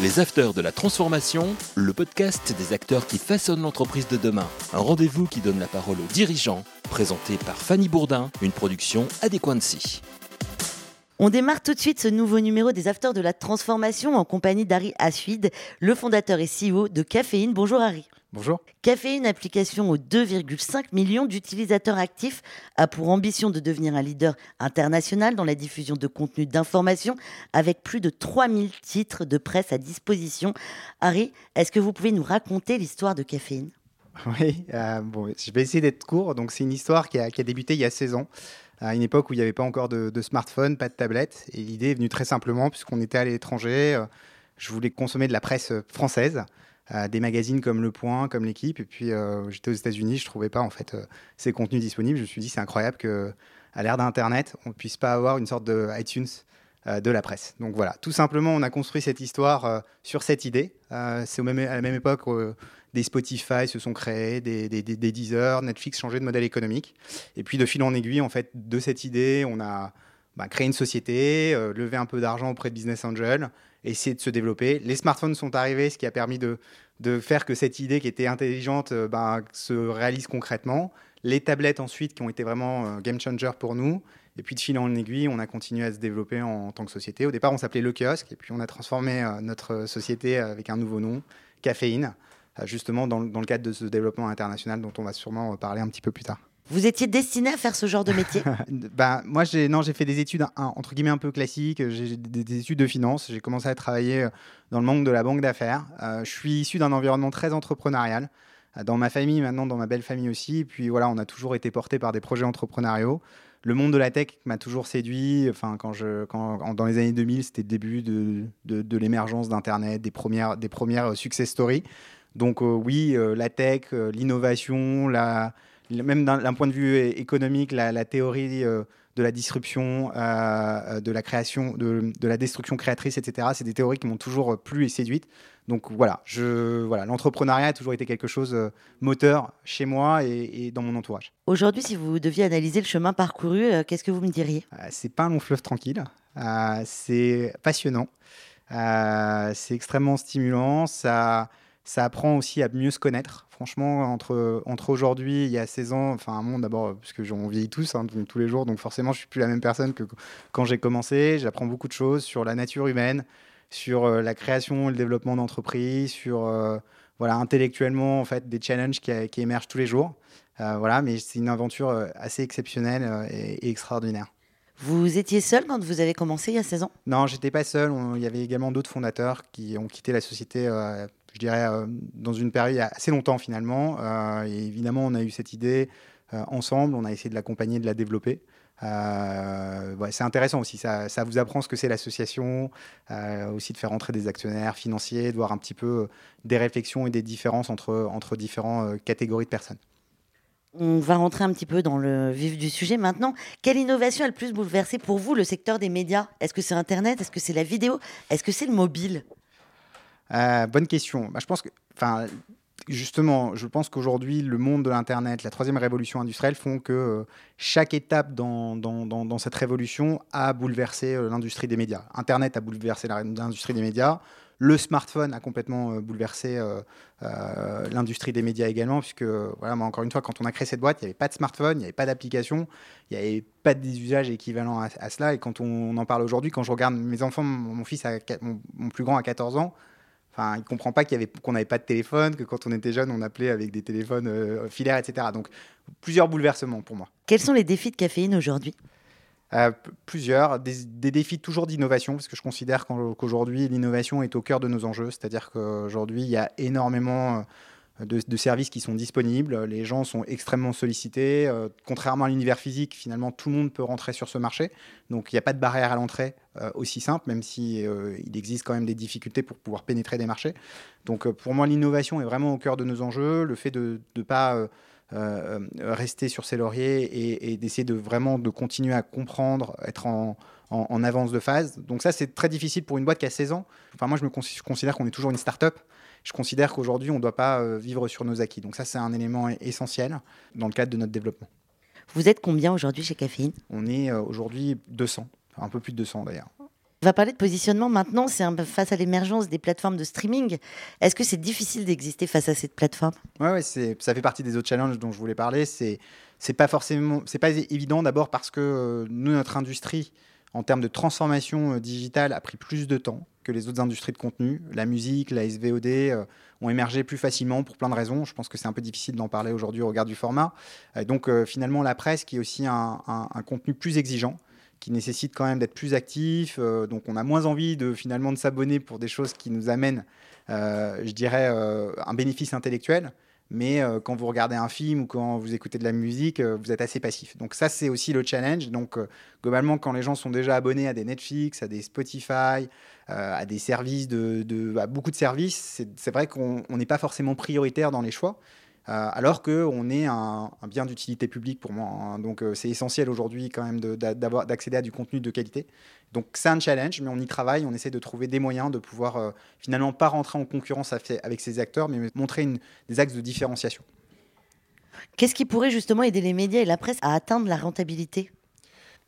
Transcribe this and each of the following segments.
Les Afters de la Transformation, le podcast des acteurs qui façonnent l'entreprise de demain. Un rendez-vous qui donne la parole aux dirigeants, présenté par Fanny Bourdin, une production Adéquancy. On démarre tout de suite ce nouveau numéro des Afters de la Transformation en compagnie d'Harry Assuid, le fondateur et CEO de Caféine. Bonjour Harry. Bonjour. Caféine, application aux 2,5 millions d'utilisateurs actifs, a pour ambition de devenir un leader international dans la diffusion de contenus d'information avec plus de 3000 titres de presse à disposition. Harry, est-ce que vous pouvez nous raconter l'histoire de Caféine? Oui, euh, bon, je vais essayer d'être court. Donc, c'est une histoire qui a, qui a, débuté il y a 16 ans, à une époque où il n'y avait pas encore de, de, smartphone, pas de tablette. Et l'idée est venue très simplement, puisqu'on était à l'étranger. Euh, je voulais consommer de la presse française des magazines comme Le Point, comme L'équipe. Et puis euh, j'étais aux États-Unis, je trouvais pas en fait euh, ces contenus disponibles. Je me suis dit c'est incroyable que à l'ère d'Internet, on ne puisse pas avoir une sorte de iTunes euh, de la presse. Donc voilà, tout simplement, on a construit cette histoire sur cette idée. c'est même, à la même époque des Spotify se sont créés, des, Deezer, Netflix changeait de modèle économique. Et puis de fil en aiguille, en fait, de cette idée, on a bah, créé une société, levé un peu d'argent auprès de Business Angel, essayer de se développer. Les smartphones sont arrivés, ce qui a permis de, faire que cette idée qui était intelligente euh, ben, se réalise concrètement. Les tablettes ensuite qui ont été vraiment euh, game changer pour nous. Et puis de fil en aiguille, on a continué à se développer en, tant que société. Au départ, on s'appelait Le Kiosque et puis on a transformé euh, notre société avec un nouveau nom, Caféine, justement dans, dans, le cadre de ce développement international dont on va sûrement parler un petit peu plus tard. Vous étiez destiné à faire ce genre de métier? Bah, Moi, j'ai, fait des études entre guillemets un peu classiques. J'ai des, études de finance. J'ai commencé à travailler euh, dans le monde de la banque d'affaires. Euh, je suis issu d'un environnement très entrepreneurial. Euh, dans ma famille, maintenant, dans ma belle famille aussi. Et puis voilà, on a toujours été porté par des projets entrepreneuriaux. Le monde de la tech m'a toujours séduit. Enfin, quand je, quand, dans les années 2000, c'était le début de, de, l'émergence d'Internet, des premières, des premières success stories. Donc oui, la tech, l'innovation, la même d'un point de vue économique, la, théorie euh, de la disruption, euh, euh, de la création, de, la destruction créatrice, etc. C'est des théories qui m'ont toujours plu et séduite. Donc voilà, je, voilà, l'entrepreneuriat a toujours été quelque chose moteur chez moi et, dans mon entourage. Aujourd'hui, si vous deviez analyser le chemin parcouru, qu'est-ce que vous me diriez? C'est pas un long fleuve tranquille. c'est passionnant. c'est extrêmement stimulant. Ça, ça apprend aussi à mieux se connaître franchement, entre, entre aujourd'hui, il y a 16 ans, enfin un monde d'abord, puisque on vieillit tous, hein, tous les jours, donc forcément, je suis plus la même personne que quand j'ai commencé. J'apprends beaucoup de choses sur la nature humaine, sur euh, la création et le développement d'entreprises, sur euh, voilà, intellectuellement, en fait, des challenges qui, qui émergent tous les jours. Euh, voilà, mais c'est une aventure assez exceptionnelle et, et extraordinaire. Vous étiez seul quand vous avez commencé il y a 16 ans? Non, j'étais pas seul. il y avait également d'autres fondateurs qui ont quitté la société je dirais, euh, dans une période assez longtemps finalement. Euh, et évidemment, on a eu cette idée euh, ensemble, on a essayé de l'accompagner, de la développer. C'est intéressant aussi, ça, ça, vous apprend ce que c'est l'association, aussi de faire entrer des actionnaires financiers, de voir un petit peu des réflexions et des différences entre, entre différentes catégories de personnes. On va rentrer un petit peu dans le vif du sujet maintenant. Quelle innovation a le plus bouleversé pour vous le secteur des médias? Est-ce que c'est Internet? Est-ce que c'est la vidéo? Est-ce que c'est le mobile? Euh, bonne question. Bah, je pense que, enfin, justement, je pense qu'aujourd'hui, le monde de l'Internet, la troisième révolution industrielle font que euh, chaque étape dans, dans, cette révolution a bouleversé euh, l'industrie des médias. Internet a bouleversé l'industrie des médias. Le smartphone a complètement bouleversé l'industrie des médias également, puisque, voilà, encore une fois, quand on a créé cette boîte, il n'y avait pas de smartphone, il n'y avait pas d'application, il n'y avait pas d'usage équivalent à, cela. Et quand on, en parle aujourd'hui, quand je regarde mes enfants, mon, fils, mon, mon, plus grand a 14 ans, Enfin, il ne comprend pas qu'on n'avait pas de téléphone, que quand on était jeune, on appelait avec des téléphones euh, filaires, etc. Donc, plusieurs bouleversements pour moi. Quels sont les défis de caféine aujourd'hui? Euh, plusieurs, des, des, défis toujours d'innovation, parce que je considère qu'aujourd'hui, l'innovation est au cœur de nos enjeux. C'est-à-dire qu'aujourd'hui, il y a énormément de, services qui sont disponibles. Les gens sont extrêmement sollicités. Euh, contrairement à l'univers physique, finalement, tout le monde peut rentrer sur ce marché. Donc, il n'y a pas de barrière à l'entrée euh, aussi simple, même si euh, il existe quand même des difficultés pour pouvoir pénétrer des marchés. Donc, pour moi, l'innovation est vraiment au cœur de nos enjeux. Le fait de ne pas rester sur ses lauriers et, d'essayer de vraiment de continuer à comprendre, être en, avance de phase. Donc ça, c'est très difficile pour une boîte qui a 16 ans. Enfin, moi, je me considère qu'on est toujours une start-up je considère qu'aujourd'hui, on ne doit pas euh, vivre sur nos acquis. Donc ça, c'est un élément essentiel dans le cadre de notre développement. Vous êtes combien aujourd'hui chez Caféine? On est euh, aujourd'hui 200, un peu plus de 200 d'ailleurs. On va parler de positionnement maintenant. C'est face à l'émergence des plateformes de streaming. Est-ce que c'est difficile d'exister face à cette plateforme? Oui, ouais, ça fait partie des autres challenges dont je voulais parler. C'est c'est pas forcément, c'est pas évident d'abord parce que euh, nous, notre industrie, en termes de transformation euh, digitale, a pris plus de temps que les autres industries de contenu. La musique, la SVOD euh, ont émergé plus facilement pour plein de raisons. Je pense que c'est un peu difficile d'en parler aujourd'hui au regard du format. donc finalement, la presse, qui est aussi un, un contenu plus exigeant, qui nécessite quand même d'être plus actif. Euh, donc on a moins envie de finalement de s'abonner pour des choses qui nous amènent, euh, je dirais, euh, un bénéfice intellectuel. Mais quand vous regardez un film ou quand vous écoutez de la musique, vous êtes assez passif. Donc ça, c'est aussi le challenge. Donc globalement, quand les gens sont déjà abonnés à des Netflix, à des Spotify, à des services, de, de à beaucoup de services, c'est vrai qu'on n'est pas forcément prioritaire dans les choix. Euh, alors qu'on est un, bien d'utilité publique pour moi. Hein. Donc euh, c'est essentiel aujourd'hui quand même d'accéder à du contenu de qualité. Donc c'est un challenge, mais on y travaille, on essaie de trouver des moyens de pouvoir euh, finalement pas rentrer en concurrence avec ces acteurs, mais montrer des axes de différenciation. Qu'est-ce qui pourrait justement aider les médias et la presse à atteindre la rentabilité?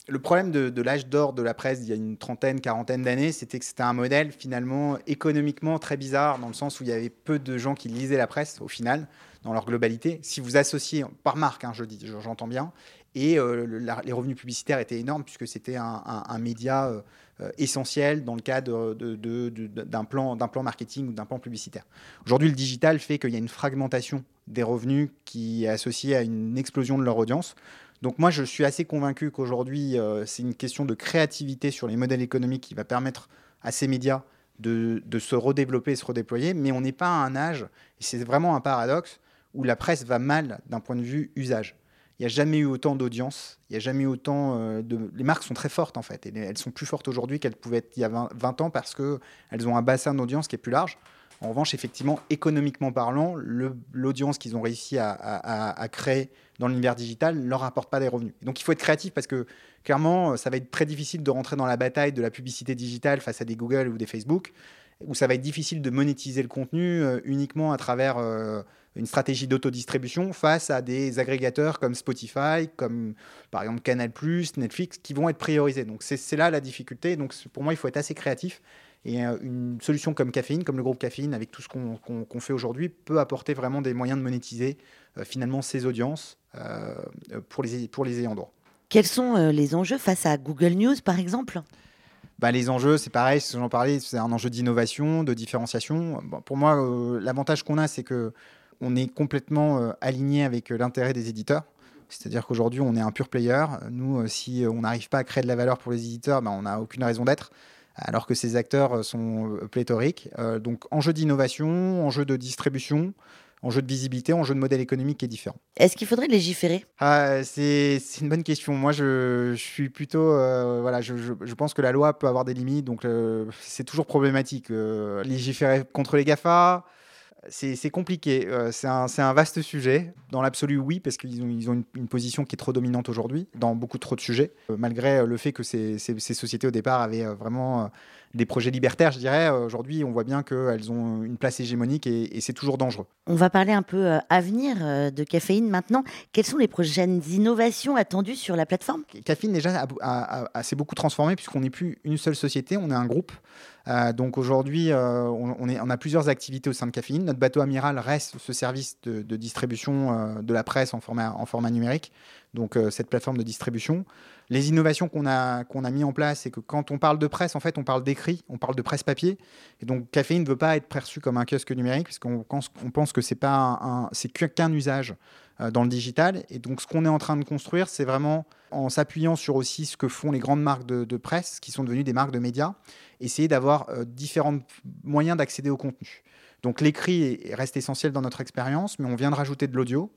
Le problème de, l'âge d'or de la presse il y a une trentaine, quarantaine d'années, c'était que c'était un modèle finalement économiquement très bizarre, dans le sens où il y avait peu de gens qui lisaient la presse au final, dans leur globalité. Si vous associez, par marque, hein, je j'entends bien, et euh, les revenus publicitaires étaient énormes puisque c'était un, média euh, euh, essentiel dans le cadre d'un plan, plan marketing ou d'un plan publicitaire. Aujourd'hui, le digital fait qu'il y a une fragmentation des revenus qui est associée à une explosion de leur audience. Donc moi, je suis assez convaincu qu'aujourd'hui, c'est une question de créativité sur les modèles économiques qui va permettre à ces médias de, se redévelopper et se redéployer. Mais on n'est pas à un âge, et c'est vraiment un paradoxe, où la presse va mal d'un point de vue usage. Il n'y a jamais eu autant d'audience, il n'y a jamais eu autant euh, de... Les marques sont très fortes en fait, elles sont plus fortes aujourd'hui qu'elles pouvaient être il y a 20, ans parce qu'elles ont un bassin d'audience qui est plus large. En revanche, effectivement, économiquement parlant, l'audience qu'ils ont réussi à, créer dans l'univers digital ne leur apporte pas des revenus. donc il faut être créatif parce que clairement, ça va être très difficile de rentrer dans la bataille de la publicité digitale face à des Google ou des Facebook, où ça va être difficile de monétiser le contenu euh, uniquement à travers euh, une stratégie d'autodistribution face à des agrégateurs comme Spotify, comme par exemple Canal+, Netflix, qui vont être priorisés. Donc c'est là la difficulté. Donc pour moi, il faut être assez créatif et euh, une solution comme Caféine, comme le groupe Caféine, avec tout ce qu'on fait aujourd'hui, peut apporter vraiment des moyens de monétiser euh, finalement ces audiences euh, pour, les, pour les ayants droit. Quels sont les enjeux face à Google News, par exemple? Bah, les enjeux, c'est pareil, j'en parlais, c'est un enjeu d'innovation, de différenciation. pour moi, l'avantage qu'on a, c'est que on est complètement aligné avec l'intérêt des éditeurs. C'est-à-dire qu'aujourd'hui, on est un pur player. Nous, si on n'arrive pas à créer de la valeur pour les éditeurs, bah, on n'a aucune raison d'être alors que ces acteurs euh, sont euh, pléthoriques. Euh, donc enjeu d'innovation, enjeu de distribution, enjeu de visibilité, enjeu de modèle économique qui est différent. Est-ce qu'il faudrait légiférer? Ah, c'est, une bonne question. Moi, je, suis plutôt... voilà, je, pense que la loi peut avoir des limites, donc c'est toujours problématique. légiférer contre les GAFA, c'est compliqué. Euh, c'est un, vaste sujet. Dans l'absolu, oui, parce qu'ils ont, une, position qui est trop dominante aujourd'hui dans beaucoup trop de sujets, euh, malgré le fait que ces, sociétés au départ avaient euh, vraiment des projets libertaires, je dirais. Aujourd'hui, on voit bien qu'elles ont une place hégémonique et, c'est toujours dangereux. On va parler un peu avenir de Caféine maintenant. Quelles sont les prochaines innovations attendues sur la plateforme? Caféine, déjà, s'est beaucoup transformé puisqu'on n'est plus une seule société, on est un groupe. Euh, donc aujourd'hui, euh, on, a plusieurs activités au sein de Caféine. Notre bateau amiral reste ce service de, distribution euh, de la presse en format, en format numérique, donc cette plateforme de distribution. Les innovations qu'on a, qu'on a mis en place, c'est que quand on parle de presse, en fait, on parle d'écrit, on parle de presse papier. Et donc Caféine ne veut pas être perçu comme un kiosque numérique, puisqu'on pense, on pense que c'est pas un, c'est qu'un usage dans le digital. Et donc ce qu'on est en train de construire, c'est vraiment en s'appuyant sur aussi ce que font les grandes marques de, presse, qui sont devenues des marques de médias, essayer d'avoir euh, différents moyens d'accéder au contenu. Donc l'écrit reste essentiel dans notre expérience, mais on vient de rajouter de l'audio.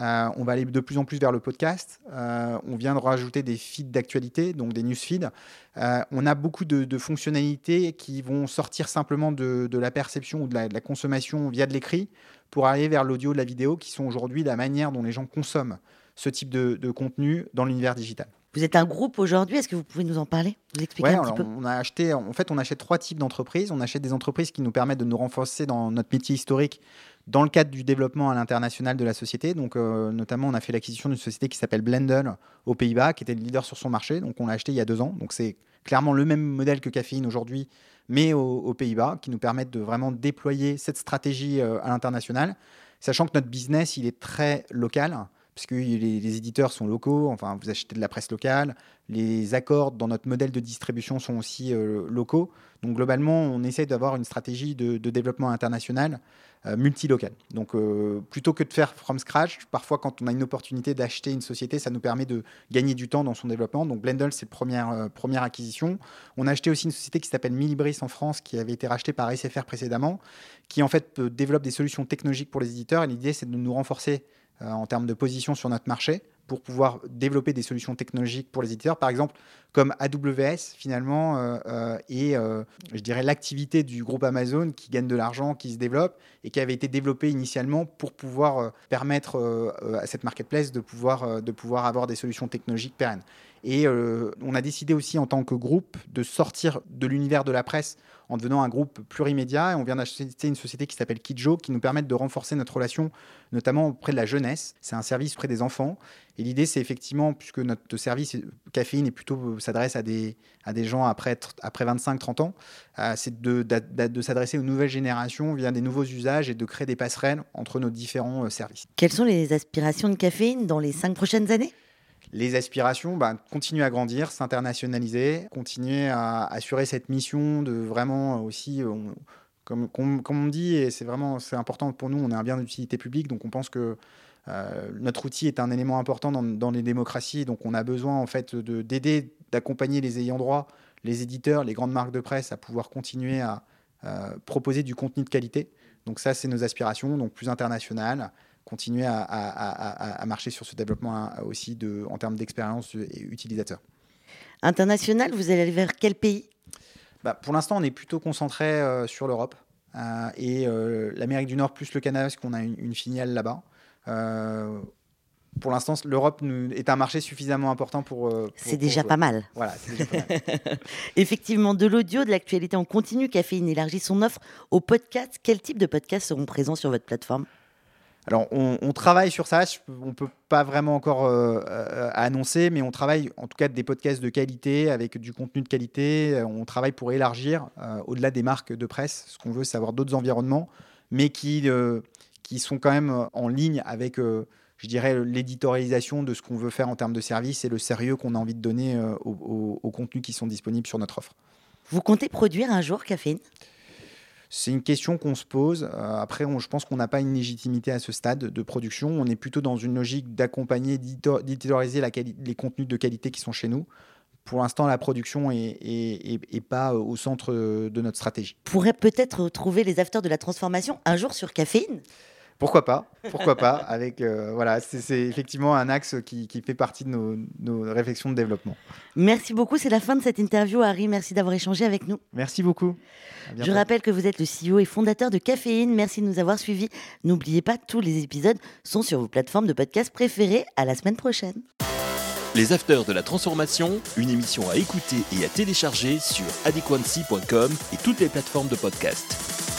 Euh, on va aller de plus en plus vers le podcast. Euh, on vient de rajouter des feeds d'actualité, donc des news feeds. on a beaucoup de, fonctionnalités qui vont sortir simplement de, la perception ou de la, consommation via de l'écrit pour aller vers l'audio, de la vidéo, qui sont aujourd'hui la manière dont les gens consomment ce type de, contenu dans l'univers digital. Vous êtes un groupe aujourd'hui, est-ce que vous pouvez nous en parler Vous expliquer Ouais, un petit peu on a acheté, en fait, on achète trois types d'entreprises. On achète des entreprises qui nous permettent de nous renforcer dans notre métier historique dans le cadre du développement à l'international de la société. Donc, euh, notamment, on a fait l'acquisition d'une société qui s'appelle Blendel aux Pays-Bas, qui était le leader sur son marché. Donc, on l'a acheté il y a deux ans. Donc, c'est clairement le même modèle que Caféine aujourd'hui, mais aux, aux Pays-Bas, qui nous permettent de vraiment déployer cette stratégie euh, à l'international, sachant que notre business, il est très local puisque les, les éditeurs sont locaux, enfin vous achetez de la presse locale, les accords dans notre modèle de distribution sont aussi euh, locaux. Donc globalement, on essaie d'avoir une stratégie de, développement international euh, multilocal. Donc euh, plutôt que de faire from scratch, parfois quand on a une opportunité d'acheter une société, ça nous permet de gagner du temps dans son développement. Donc Blendle, c'est la première, euh, première acquisition. On a acheté aussi une société qui s'appelle Millibris en France, qui avait été rachetée par SFR précédemment, qui en fait développe des solutions technologiques pour les éditeurs. Et l'idée, c'est de nous renforcer en termes de position sur notre marché pour pouvoir développer des solutions technologiques pour les éditeurs, par exemple comme AWS finalement, euh, euh, et euh, je dirais l'activité du groupe Amazon qui gagne de l'argent, qui se développe et qui avait été développée initialement pour pouvoir euh, permettre euh, euh, à cette marketplace de pouvoir, euh, de pouvoir avoir des solutions technologiques pérennes. Et euh, on a décidé aussi en tant que groupe de sortir de l'univers de la presse en devenant un groupe plurimédia. Et on vient d'acheter une société qui s'appelle Kidjo, qui nous permet de renforcer notre relation, notamment auprès de la jeunesse. C'est un service auprès des enfants. Et l'idée, c'est effectivement, puisque notre service caféine est plutôt s'adresse à des, à des gens après, après 25-30 ans, euh, c'est de, de, s'adresser aux nouvelles générations via des nouveaux usages et de créer des passerelles entre nos différents euh, services. Quelles sont les aspirations de caféine dans les cinq prochaines années? Les aspirations, bah, continuer à grandir, s'internationaliser, continuer à assurer cette mission de vraiment aussi, comme, on dit, et c'est vraiment c'est important pour nous, on est un bien d'utilité publique, donc on pense que euh, notre outil est un élément important dans, les démocraties, donc on a besoin en fait d'aider, d'accompagner les ayants droit, les éditeurs, les grandes marques de presse à pouvoir continuer à euh, proposer du contenu de qualité. Donc ça, c'est nos aspirations, donc plus internationales, continuer à, à, à, à, marcher sur ce développement aussi de, en termes d'expérience utilisateur. International, vous allez aller vers quel pays? Bah, Pour l'instant, on est plutôt concentré euh, sur l'Europe euh, et euh, l'Amérique du Nord plus le Canada, parce qu'on a une, une filiale là-bas. Pour l'instant, l'Europe est un marché suffisamment important pour. pour c'est déjà pour, pas mal. Voilà, déjà pas mal. Effectivement, de l'audio, de l'actualité en continu, Caféine élargit son offre aux podcasts. Quel type de podcasts seront présents sur votre plateforme? Alors, on, travaille sur ça. On ne peut pas vraiment encore euh, euh, annoncer, mais on travaille en tout cas des podcasts de qualité, avec du contenu de qualité. On travaille pour élargir, euh, au-delà des marques de presse. Ce qu'on veut, c'est avoir d'autres environnements, mais qui, euh, qui sont quand même en ligne avec, euh, je dirais, l'éditorialisation de ce qu'on veut faire en termes de service et le sérieux qu'on a envie de donner aux, aux, aux contenus qui sont disponibles sur notre offre. Vous comptez produire un jour Caféine? C'est une question qu'on se pose. Euh, après, je pense qu'on n'a pas une légitimité à ce stade de production. On est plutôt dans une logique d'accompagner, d'éditorialiser les contenus de qualité qui sont chez nous. Pour l'instant, la production est, est, est, est, pas au centre de notre stratégie. Pourrait peut-être trouver les acteurs de la transformation un jour sur Caféine? Pourquoi pas Pourquoi pas Avec euh, voilà, c'est effectivement un axe qui, qui fait partie de nos, nos, réflexions de développement. Merci beaucoup. C'est la fin de cette interview, Harry. Merci d'avoir échangé avec nous. Merci beaucoup. Je rappelle que vous êtes le CEO et fondateur de Caféine. Merci de nous avoir suivis. N'oubliez pas, tous les épisodes sont sur vos plateformes de podcast préférées. À la semaine prochaine. Les Afters de la Transformation, une émission à écouter et à télécharger sur adequancy.com et toutes les plateformes de podcast.